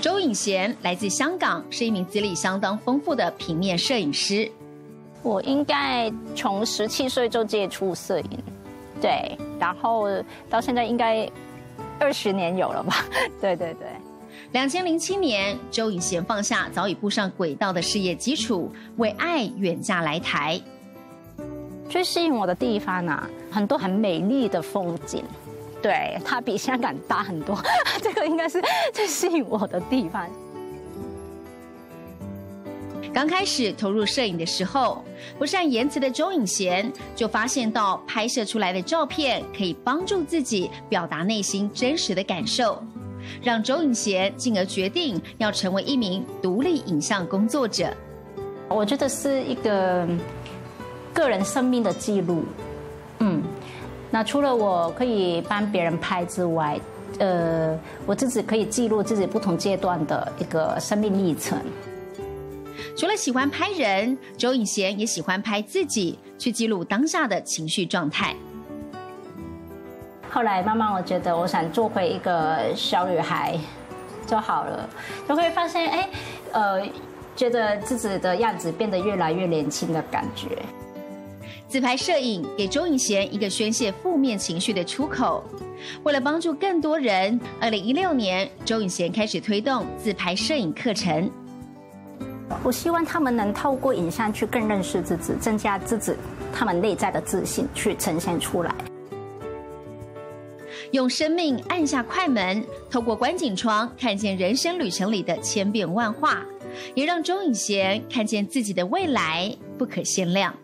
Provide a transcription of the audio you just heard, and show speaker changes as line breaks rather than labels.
周颖贤来自香港，是一名资历相当丰富的平面摄影师。
我应该从十七岁就接触摄影，对，然后到现在应该二十年有了吧？对对对。
两千零七年，周颖贤放下早已步上轨道的事业基础，为爱远嫁来台。
最吸引我的地方呢、啊，很多很美丽的风景。对，它比香港大很多，这个应该是 最吸引我的地方。
刚开始投入摄影的时候，不善言辞的周颖贤就发现到拍摄出来的照片可以帮助自己表达内心真实的感受，让周颖贤进而决定要成为一名独立影像工作者。
我觉得是一个个人生命的记录。嗯，那除了我可以帮别人拍之外，呃，我自己可以记录自己不同阶段的一个生命历程。
除了喜欢拍人，周颖贤也喜欢拍自己，去记录当下的情绪状态。
后来慢慢，我觉得我想做回一个小女孩就好了，就会发现，哎，呃，觉得自己的样子变得越来越年轻的感觉。
自拍摄影给周颖贤一个宣泄负面情绪的出口。为了帮助更多人，二零一六年，周颖贤开始推动自拍摄影课程。
我希望他们能透过影像去更认识自己，增加自己他们内在的自信，去呈现出来。
用生命按下快门，透过观景窗看见人生旅程里的千变万化，也让周颖贤看见自己的未来不可限量。